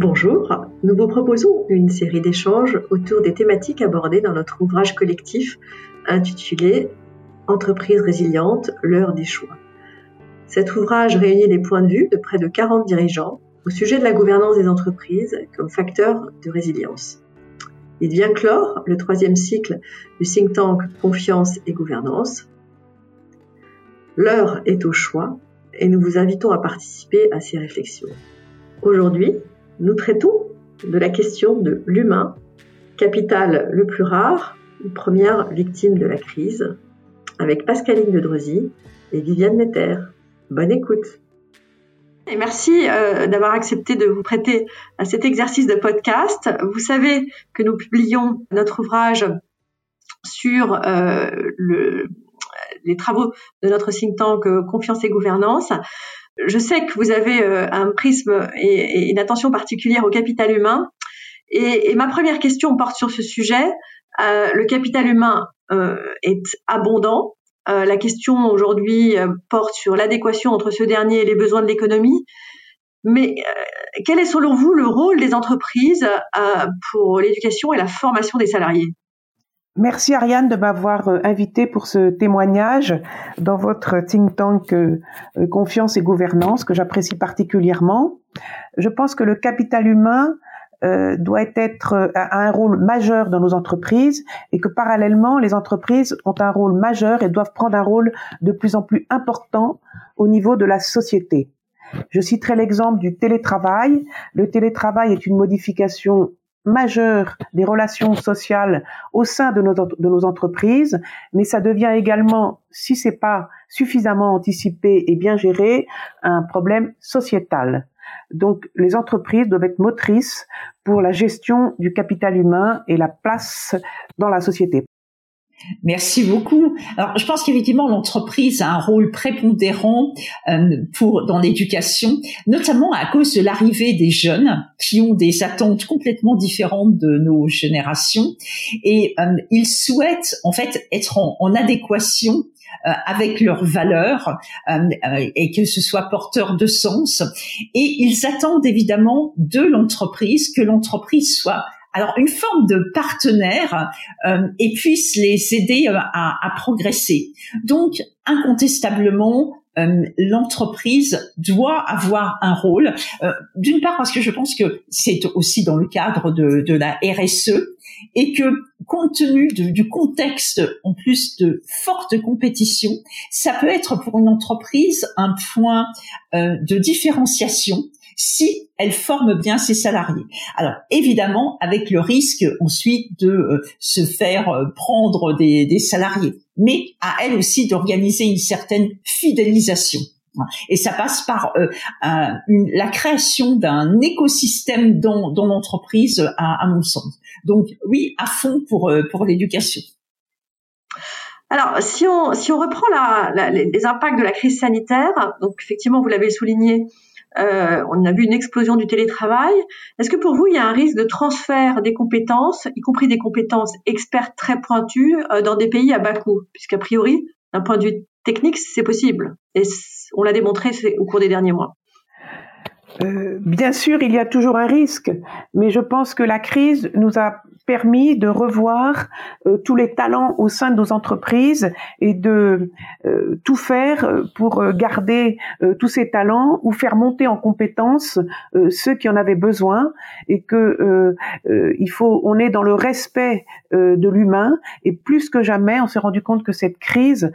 Bonjour, nous vous proposons une série d'échanges autour des thématiques abordées dans notre ouvrage collectif intitulé Entreprise résiliente, l'heure des choix. Cet ouvrage réunit les points de vue de près de 40 dirigeants au sujet de la gouvernance des entreprises comme facteur de résilience. Il vient clore le troisième cycle du think tank Confiance et Gouvernance. L'heure est au choix et nous vous invitons à participer à ces réflexions. Aujourd'hui, nous traitons de la question de l'humain, capital le plus rare, première victime de la crise, avec Pascaline de Drosy et Viviane Netter. Bonne écoute. Merci euh, d'avoir accepté de vous prêter à cet exercice de podcast. Vous savez que nous publions notre ouvrage sur euh, le, les travaux de notre think tank euh, Confiance et Gouvernance. Je sais que vous avez un prisme et, une attention particulière au capital humain. Et, ma première question porte sur ce sujet. le capital humain est abondant, euh, la question aujourd'hui euh, porte sur l'adéquation entre ce dernier et les besoins de l'économie. Mais euh, quel est selon vous le rôle des entreprises pour l'éducation et la formation des salariés? Merci Ariane de m'avoir invité pour ce témoignage dans votre think tank Confiance et Gouvernance que j'apprécie particulièrement. Je pense que le capital humain euh, doit être euh, a un rôle majeur dans nos entreprises et que parallèlement les entreprises ont un rôle majeur et doivent prendre un rôle de plus en plus important au niveau de la société. Je citerai l'exemple du télétravail. Le télétravail est une modification majeure des relations sociales au sein de nos, de nos entreprises, mais ça devient également, si c'est pas suffisamment anticipé et bien géré, un problème sociétal. Donc, les entreprises doivent être motrices pour la gestion du capital humain et la place dans la société. Merci beaucoup. Alors, je pense qu'effectivement, l'entreprise a un rôle prépondérant euh, pour dans l'éducation, notamment à cause de l'arrivée des jeunes qui ont des attentes complètement différentes de nos générations et euh, ils souhaitent en fait être en adéquation euh, avec leurs valeurs euh, et que ce soit porteur de sens. Et ils attendent évidemment de l'entreprise que l'entreprise soit alors une forme de partenaire et puisse les aider à, à, progresser. Donc incontestablement, l'entreprise doit avoir un rôle. D'une part parce que je pense que c'est aussi dans le cadre de, la RSE et que compte tenu du contexte en plus de forte compétition, ça peut être pour une entreprise un point euh, de différenciation si elle forme bien ses salariés. Alors évidemment, avec le risque ensuite de euh, se faire euh, prendre des, des salariés, mais à elle aussi d'organiser une certaine fidélisation. Et ça passe par euh, une, la création d'un écosystème dans, dans l'entreprise, à, à, mon sens. Donc oui, à fond pour, euh, pour l'éducation. Alors, si on, si on reprend la, la, les impacts de la crise sanitaire, donc effectivement, vous l'avez souligné, euh, on a vu une explosion du télétravail. Est-ce que pour vous, il y a un risque de transfert des compétences, y compris des compétences expertes très pointues, euh, dans des pays à bas coût? Puisqu'a priori, d'un point de vue technique, c'est possible. Et on l'a démontré au cours des derniers mois. Euh, bien sûr, il y a toujours un risque, mais je pense que la crise nous a permis de revoir euh, tous les talents au sein de nos entreprises et de euh, tout faire pour garder tous ces talents ou faire monter en compétence ceux qui en avaient besoin et que il faut on est dans le respect de l'humain et plus que jamais on s'est rendu compte que cette crise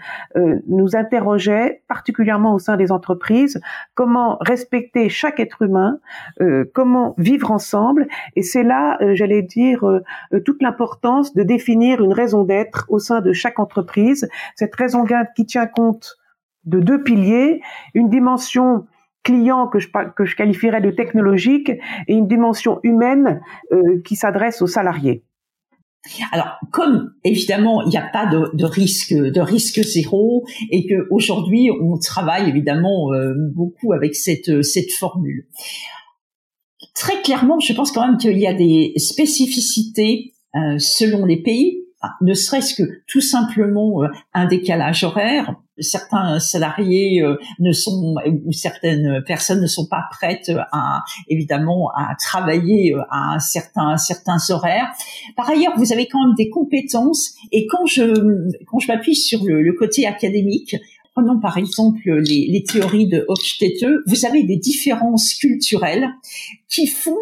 nous interrogeait particulièrement au sein des entreprises comment respecter chaque être humain, euh, comment vivre ensemble. Et c'est là, euh, j'allais dire, euh, toute l'importance de définir une raison d'être au sein de chaque entreprise. Cette raison d'être qui tient compte de deux piliers, une dimension client que je, que je qualifierais de technologique et une dimension humaine qui s'adresse aux salariés. Alors, comme évidemment il n'y a pas de, risque de risque zéro et que aujourd'hui on travaille évidemment euh, beaucoup avec cette cette formule. Très clairement, je pense quand même qu'il y a des spécificités euh, selon les pays, ah, ne serait-ce que tout simplement euh, un décalage horaire. Certains salariés euh, ne sont ou certaines personnes ne sont pas prêtes à évidemment à travailler euh, à un certain certains horaires. Par ailleurs, vous avez quand même des compétences et quand je quand je m'appuie sur le, le, côté académique, prenons par exemple les, les théories de Hofstede, vous avez des différences culturelles qui font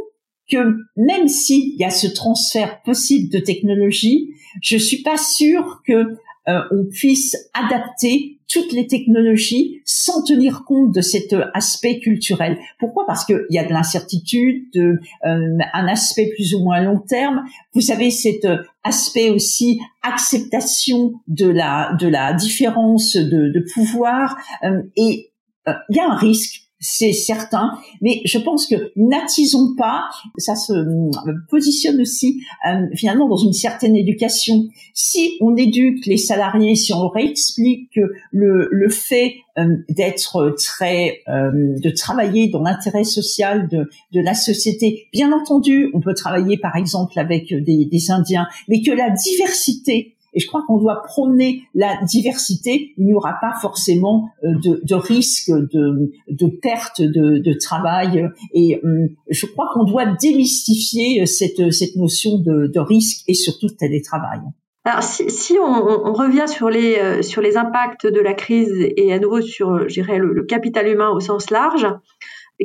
que même s'il y a ce transfert possible de technologie, je suis pas sûre que euh, on puisse adapter toutes les technologies sans tenir compte de cet aspect culturel. Pourquoi? Parce qu'il y a de l'incertitude, de, euh, un aspect plus ou moins long terme. Vous savez, cet aspect aussi acceptation de la de la différence de, de pouvoir euh, et il y a un risque c'est certain, mais je pense que n'attisons pas, ça se euh, positionne aussi euh, finalement dans une certaine éducation. Si on éduque les salariés, si on réexplique que le, fait euh, d'être très, de travailler dans l'intérêt social de, de la société, bien entendu, on peut travailler par exemple avec des, des Indiens, mais que la diversité et je crois qu'on doit prôner la diversité. Il n'y aura pas forcément euh, de, risque de, perte de, travail. Et hum, je crois qu'on doit démystifier cette, cette notion de, risque et surtout de télétravail. Alors, si, on, revient sur les, euh, impacts de la crise et à nouveau sur, le, le capital humain au sens large,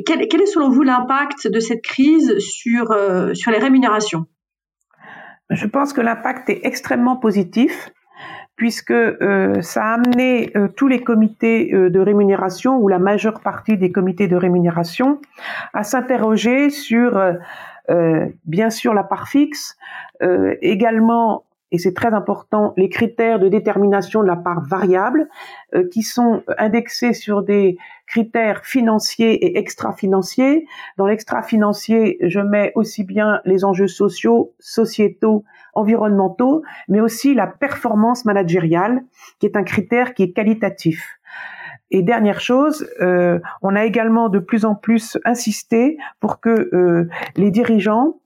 quel, est selon vous l'impact de cette crise euh, sur les rémunérations? Je pense que l'impact est extrêmement positif puisque euh, ça a amené euh, tous les comités euh, de rémunération ou la majeure partie des comités de rémunération à s'interroger sur bien sûr la part fixe, également et c'est très important, les critères de détermination de la part variable, qui sont indexés sur des critères financiers et extra-financiers. Dans l'extra-financier, je mets aussi bien les enjeux sociaux, sociétaux, environnementaux, mais aussi la performance managériale, qui est un critère qui est qualitatif. Et dernière chose, euh, on a également de plus en plus insisté pour que euh, les dirigeants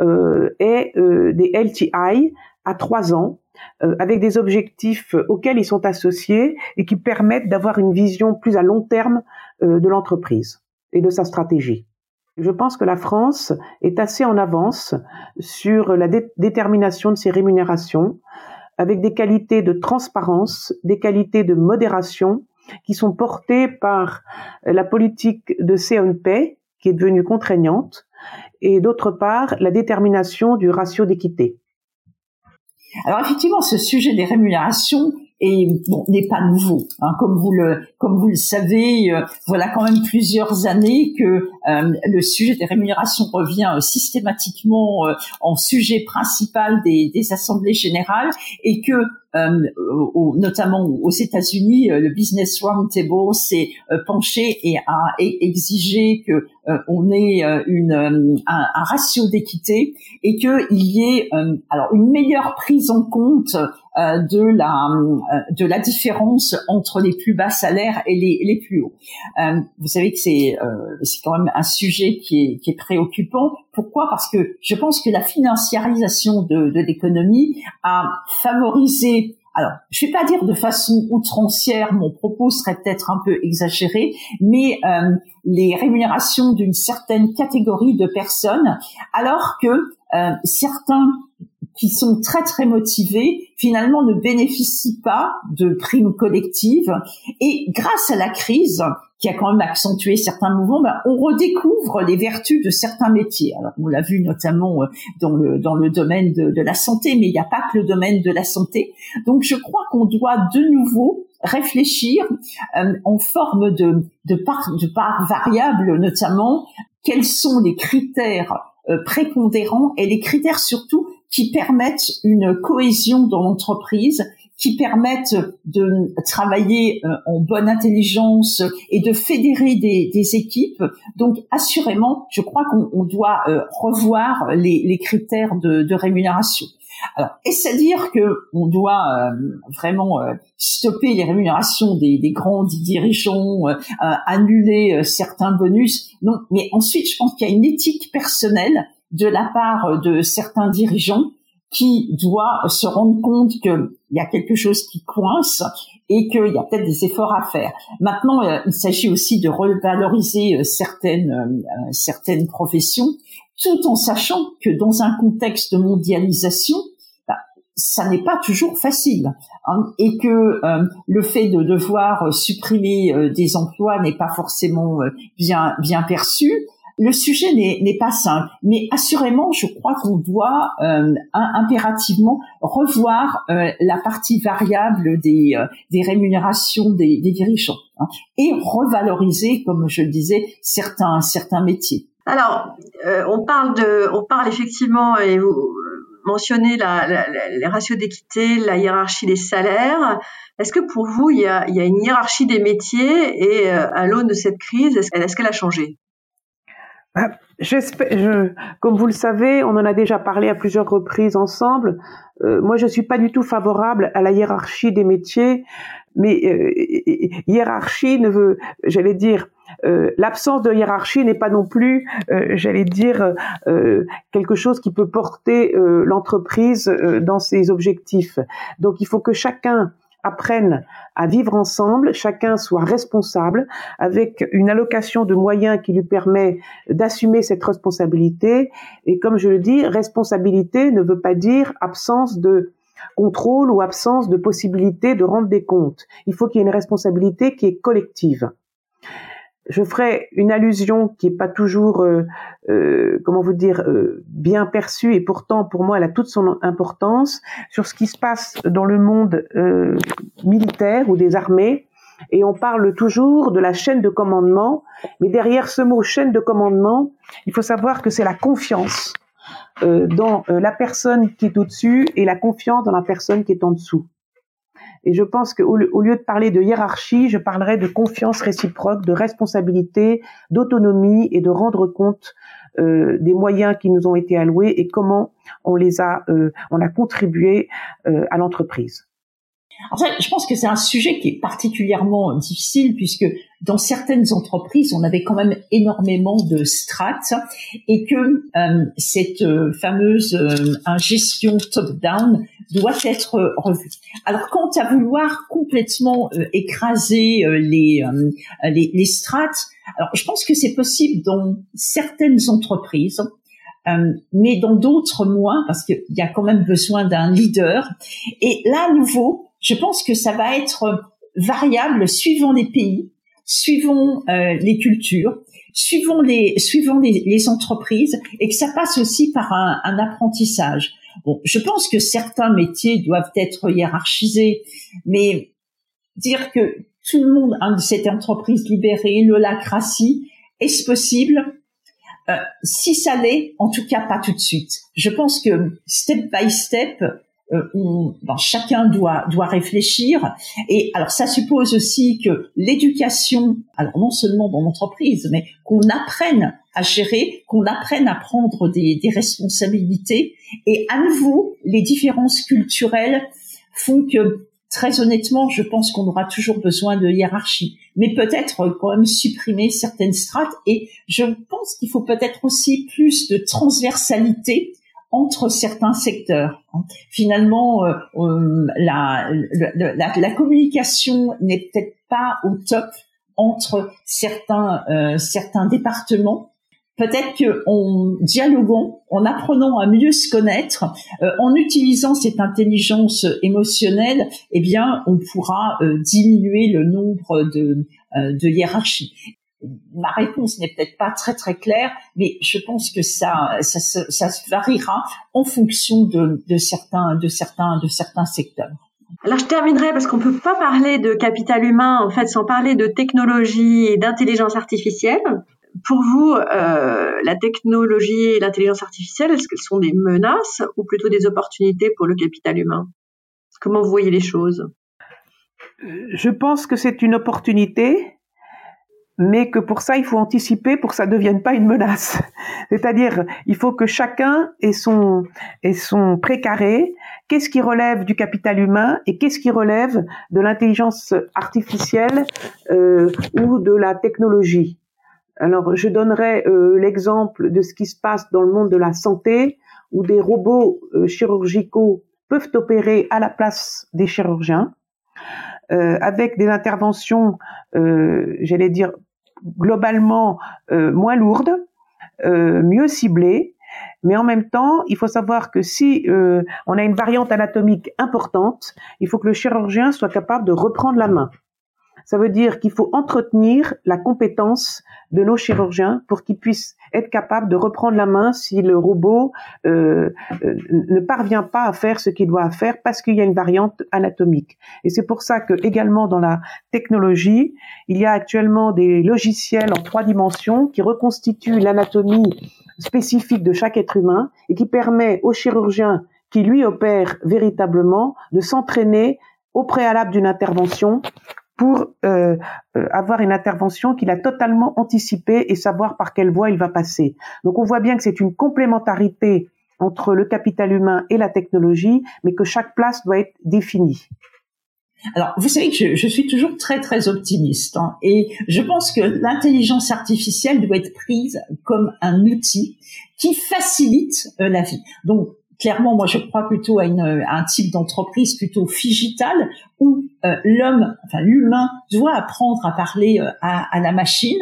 euh, aient euh, des LTI à trois ans, euh, avec des objectifs auxquels ils sont associés et qui permettent d'avoir une vision plus à long terme euh, de l'entreprise et de sa stratégie. Je pense que la France est assez en avance sur la détermination de ses rémunérations, avec des qualités de transparence, des qualités de modération qui sont portées par la politique de CNP, qui est devenue contraignante, et d'autre part la détermination du ratio d'équité. Alors effectivement, ce sujet des rémunérations est bon n'est pas nouveau, hein, comme vous le comme vous le savez. Euh, voilà quand même plusieurs années que le sujet des rémunérations revient euh, systématiquement en sujet principal des, assemblées générales et que euh, notamment aux États-Unis, euh, le Business Roundtable s'est euh, penché et a exigé que on ait une, un, un, ratio d'équité et qu'il y ait alors une meilleure prise en compte de la de la différence entre les plus bas salaires et les, les plus hauts. vous savez que c'est c'est quand même un sujet qui est, qui est préoccupant. Pourquoi? Parce que je pense que la financiarisation de, de l'économie a favorisé alors, je vais pas dire de façon outrancière, mon propos serait peut-être un peu exagéré, mais euh, les rémunérations d'une certaine catégorie de personnes, alors que euh, certains qui sont très très motivés finalement ne bénéficient pas de primes collectives et grâce à la crise qui a quand même accentué certains mouvements, ben, on redécouvre les vertus de certains métiers. Alors on l'a vu notamment euh, dans le dans le domaine de, de la santé, mais il n'y a pas que le domaine de la santé. Donc je crois qu'on doit de nouveau réfléchir euh, en forme de de part de part variable notamment quels sont les critères euh, prépondérants et les critères surtout qui permettent une cohésion dans l'entreprise, qui permettent de travailler euh, en bonne intelligence et de fédérer des, des équipes. Donc, assurément, je crois qu'on doit euh, revoir les, les critères de, de, rémunération. Alors, est-ce à dire que on doit euh, vraiment stopper les rémunérations des, des grands dirigeants, annuler certains bonus? Non, mais ensuite, je pense qu'il y a une éthique personnelle de la part de certains dirigeants qui doit se rendre compte qu'il y a quelque chose qui coince et qu'il y a peut-être des efforts à faire. Maintenant, euh, il s'agit aussi de revaloriser certaines certaines professions, tout en sachant que dans un contexte de mondialisation, ça n'est pas toujours facile hein, et que euh, le fait de devoir supprimer euh, des emplois n'est pas forcément euh, bien bien perçu. Le sujet n'est pas simple, mais assurément, je crois qu'on doit impérativement revoir la partie variable des, des rémunérations des, des dirigeants hein, et revaloriser, comme je le disais, certains certains métiers. Alors, on parle de, on parle effectivement, et vous, mentionné les ratios d'équité, la hiérarchie des salaires. Est-ce que pour vous, il y a, une hiérarchie des métiers et euh, à l'aune de cette crise, est-ce qu'elle a changé? Je, comme vous le savez, on en a déjà parlé à plusieurs reprises ensemble. Euh, moi, je suis pas du tout favorable à la hiérarchie des métiers, mais euh, hiérarchie ne veut, j'allais dire, euh, l'absence de hiérarchie n'est pas non plus, euh, j'allais dire, euh, quelque chose qui peut porter l'entreprise dans ses objectifs. Donc il faut que chacun apprenne à vivre ensemble, chacun soit responsable, avec une allocation de moyens qui lui permet d'assumer cette responsabilité. Et comme je le dis, responsabilité ne veut pas dire absence de contrôle ou absence de possibilité de rendre des comptes. Il faut qu'il y ait une responsabilité qui est collective je ferai une allusion qui est pas toujours, euh, euh, comment vous dire, euh, bien perçue et pourtant pour moi elle a toute son importance sur ce qui se passe dans le monde militaire ou des armées. Et on parle toujours de la chaîne de commandement, mais derrière ce mot chaîne de commandement, il faut savoir que c'est la confiance dans la personne qui est au-dessus et la confiance dans la personne qui est en dessous. Et je pense qu'au au lieu de parler de hiérarchie, je parlerai de confiance réciproque, de responsabilité, d'autonomie et de rendre compte euh, des moyens qui nous ont été alloués et comment on les a, euh, on a contribué euh, à l'entreprise. En fait, je pense que c'est un sujet qui est particulièrement difficile puisque dans certaines entreprises, on avait quand même énormément de strates et que euh, cette euh, fameuse euh, gestion top-down doit être revue. Alors, quant à vouloir complètement euh, écraser les, les, les strates, alors je pense que c'est possible dans certaines entreprises. mais dans d'autres moins, parce qu'il y a quand même besoin d'un leader. Et là, à nouveau, je pense que ça va être variable suivant les pays, suivant euh, les cultures, suivant les suivant les, les, entreprises, et que ça passe aussi par un, un apprentissage. Bon, je pense que certains métiers doivent être hiérarchisés, mais dire que tout le monde a cette entreprise libérée, l'holacratie, est-ce possible? Euh, Si ça l'est, en tout cas pas tout de suite. Je pense que step by step, où ben, chacun doit doit réfléchir. Et alors ça suppose aussi que l'éducation, alors non seulement dans l'entreprise, mais qu'on apprenne à gérer, qu'on apprenne à prendre des, des responsabilités. Et à nouveau, les différences culturelles font que très honnêtement, je pense qu'on aura toujours besoin de hiérarchie, mais peut-être quand même supprimer certaines strates. Et je pense qu'il faut peut-être aussi plus de transversalité entre certains secteurs. Finalement, euh, euh, la, communication n'est peut-être pas au top entre certains euh, certains départements. Peut-être qu'en dialoguant, en apprenant à mieux se connaître, en utilisant cette intelligence émotionnelle, eh bien, on pourra diminuer le nombre de, de hiérarchies ma réponse n'est peut-être pas très très claire, mais je pense que ça, ça, ça, variera en fonction de, de, certains, de certains, de certains secteurs. Alors je terminerai parce qu'on peut pas parler de capital humain en fait sans parler de technologie et d'intelligence artificielle. Pour vous, euh, la technologie et l'intelligence artificielle, est-ce qu'elles sont des menaces ou plutôt des opportunités pour le capital humain? Comment vous voyez les choses? Je pense que c'est une opportunité mais que pour ça, il faut anticiper pour que ça ne devienne pas une menace. C'est-à-dire, il faut que chacun ait son, ait son précaré, qu'est-ce qui relève du capital humain et qu'est-ce qui relève de l'intelligence artificielle euh, ou de la technologie? Alors, je donnerai euh, l'exemple de ce qui se passe dans le monde de la santé, où des robots euh, chirurgicaux peuvent opérer à la place des chirurgiens. avec des interventions, j'allais dire globalement moins lourdes, mieux ciblées, mais en même temps, il faut savoir que si euh, on a une variante anatomique importante, il faut que le chirurgien soit capable de reprendre la main. Ça veut dire qu'il faut entretenir la compétence de nos chirurgiens pour qu'ils puissent être capables de reprendre la main si le robot euh, euh, ne parvient pas à faire ce qu'il doit faire parce qu'il y a une variante anatomique. Et c'est pour ça que également dans la technologie, il y a actuellement des logiciels en trois dimensions qui reconstituent l'anatomie spécifique de chaque être humain et qui permet au chirurgien qui lui opère véritablement de s'entraîner au préalable d'une intervention pour euh, euh, avoir une intervention qu'il a totalement anticipée et savoir par quelle voie il va passer. Donc on voit bien que c'est une complémentarité entre le capital humain et la technologie, mais que chaque place doit être définie. Alors, vous savez que je, je, suis toujours très très optimiste, hein, et je pense que l'intelligence artificielle doit être prise comme un outil qui facilite euh, la vie. Donc, clairement, moi, je crois plutôt à, une, un type d'entreprise plutôt digitale où euh, l'homme, enfin l'humain, doit apprendre à parler euh, à, à, la machine.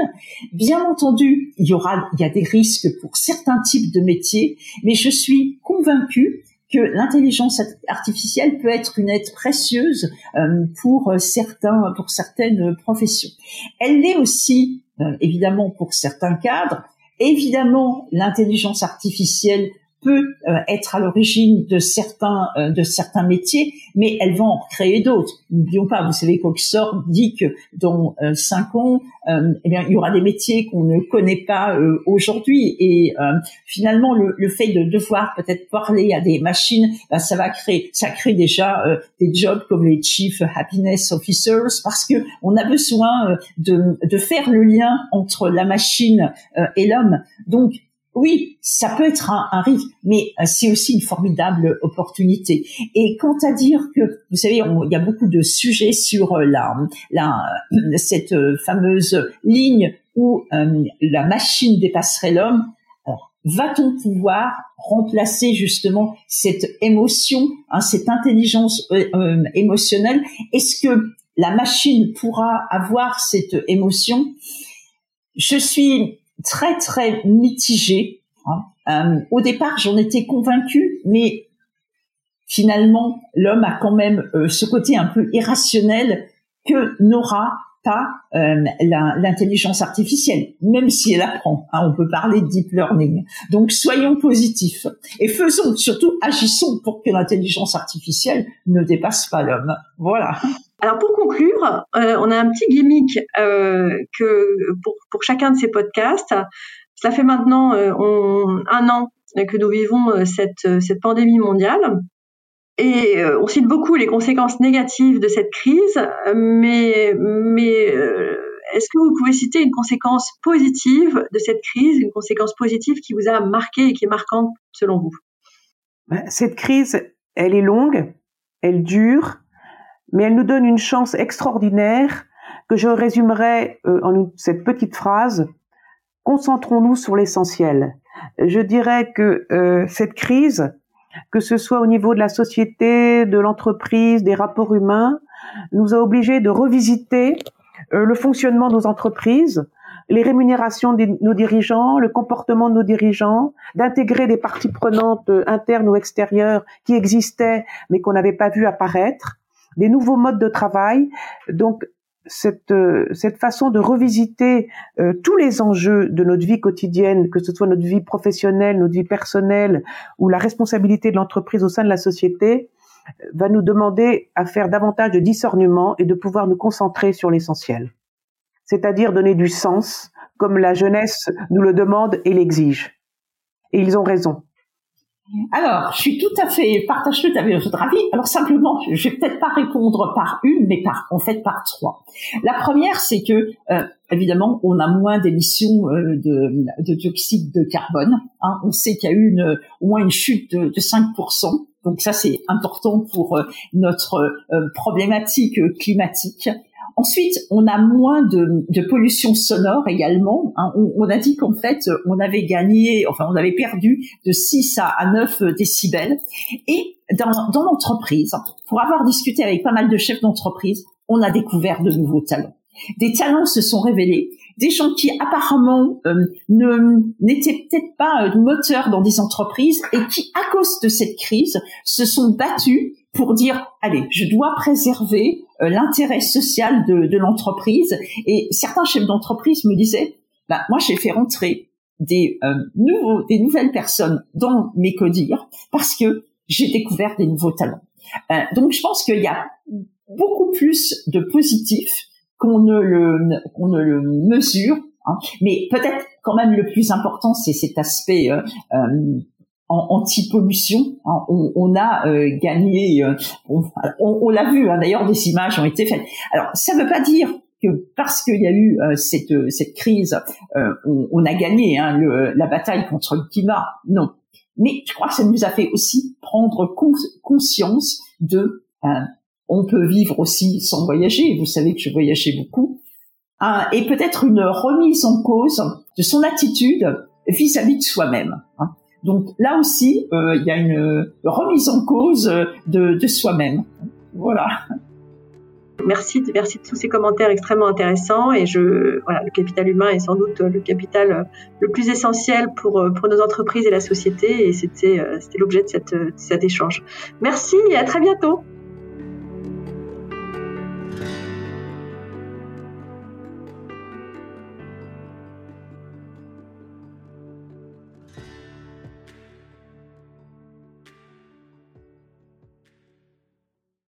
Bien entendu, il y aura, il y a des risques pour certains types de métiers, mais je suis convaincue que l'intelligence artificielle peut être une aide précieuse euh, pour certains, pour certaines professions. Elle l'est aussi, évidemment, pour certains cadres. Évidemment, l'intelligence artificielle peut euh, être à l'origine de certains euh, de certains métiers, mais elles vont en créer d'autres. N'oublions pas, vous savez qu'Oxford dit que dans euh, cinq ans, eh bien, il y aura des métiers qu'on ne connaît pas aujourd'hui, et finalement, le, le, fait de devoir peut-être parler à des machines, bah, ça va créer, ça crée déjà des jobs comme les chief happiness officers, parce que on a besoin de, de faire le lien entre la machine et l'homme. Donc oui, ça peut être un, risque, mais euh, c'est aussi une formidable opportunité. Et quant à dire que, vous savez, il y a beaucoup de sujets sur euh, la, la cette euh, fameuse ligne où la machine dépasserait l'homme. Va-t-on pouvoir remplacer justement cette émotion, hein, cette intelligence émotionnelle? Est-ce que la machine pourra avoir cette émotion? Je suis très très mitigé. Hein. Euh, au départ, j'en étais convaincue, mais finalement, l'homme a quand même euh, ce côté un peu irrationnel que n'aura pas euh, l'intelligence artificielle, même si elle apprend. Hein, on peut parler de deep learning. Donc soyons positifs et faisons, surtout agissons pour que l'intelligence artificielle ne dépasse pas l'homme. Voilà. Alors pour conclure, euh, on a un petit gimmick euh, que pour, pour, chacun de ces podcasts. Ça fait maintenant un an que nous vivons cette, cette pandémie mondiale. Et on cite beaucoup les conséquences négatives de cette crise, mais, mais est-ce que vous pouvez citer une conséquence positive de cette crise, une conséquence positive qui vous a marqué et qui est marquante selon vous? Ben, Cette crise, elle est longue, elle dure, mais elle nous donne une chance extraordinaire que je résumerai euh, en cette petite phrase. Concentrons-nous sur l'essentiel. Je dirais que euh, cette crise, que ce soit au niveau de la société, de l'entreprise, des rapports humains, nous a obligés de revisiter euh, le fonctionnement de nos entreprises, les rémunérations de nos dirigeants, le comportement de nos dirigeants, d'intégrer des parties prenantes internes ou extérieures qui existaient mais qu'on n'avait pas vu apparaître, des nouveaux modes de travail. Donc cette, euh, cette façon de revisiter euh, tous les enjeux de notre vie quotidienne, que ce soit notre vie professionnelle, notre vie personnelle ou la responsabilité de l'entreprise au sein de la société, va nous demander à faire davantage de discernement et de pouvoir nous concentrer sur l'essentiel. C'est-à-dire donner du sens, comme la jeunesse nous le demande et l'exige. Et ils ont raison. Alors, je suis tout à fait partagée avec votre avis. Alors simplement, je vais peut-être pas répondre par une, mais par en fait par trois. La première, c'est que euh, évidemment, on a moins d'émissions euh, de, de, dioxyde de carbone. Hein. On sait qu'il y a eu une, au moins une chute de, de 5%. Donc ça, c'est important pour euh, notre problématique climatique. Ensuite, on a moins de, pollution sonore également. Hein. On, a dit qu'en fait, on avait gagné, enfin, on avait perdu de 6 à, 9 décibels. Et dans, l'entreprise, pour avoir discuté avec pas mal de chefs d'entreprise, on a découvert de nouveaux talents. Des talents se sont révélés, des gens qui apparemment euh, n'étaient peut-être pas euh, moteurs dans des entreprises et qui, à cause de cette crise, se sont battus pour dire allez, je dois préserver euh, l'intérêt social de, de l'entreprise. Et certains chefs d'entreprise me disaient bah, moi j'ai fait rentrer des nouveaux, des nouvelles personnes dans mes codires parce que j'ai découvert des nouveaux talents. donc je pense qu'il y a beaucoup plus de positifs qu'on ne le qu'on ne le mesure. Hein. Mais peut-être quand même le plus important, c'est cet aspect euh, euh anti-pollution. Hein. On, on, a euh, gagné, euh, on, on, l'a vu. Hein, D'ailleurs, des images ont été faites. Alors, ça ne veut pas dire que parce qu'il y a eu cette cette crise, on, on, a gagné hein, le, la bataille contre le climat. Non, mais je crois que ça nous a fait aussi prendre conscience de on peut vivre aussi sans voyager. Vous savez que je voyageais beaucoup. Et peut-être une remise en cause de son attitude vis-à-vis de soi-même. Hein. Donc là aussi, euh, il y a une remise en cause de, de soi-même. Voilà. Merci, merci de tous ces commentaires extrêmement intéressants. Et voilà, le capital humain est sans doute le capital le plus essentiel pour, nos entreprises et la société. Et c'était, l'objet de, de cet échange. Merci et à très bientôt.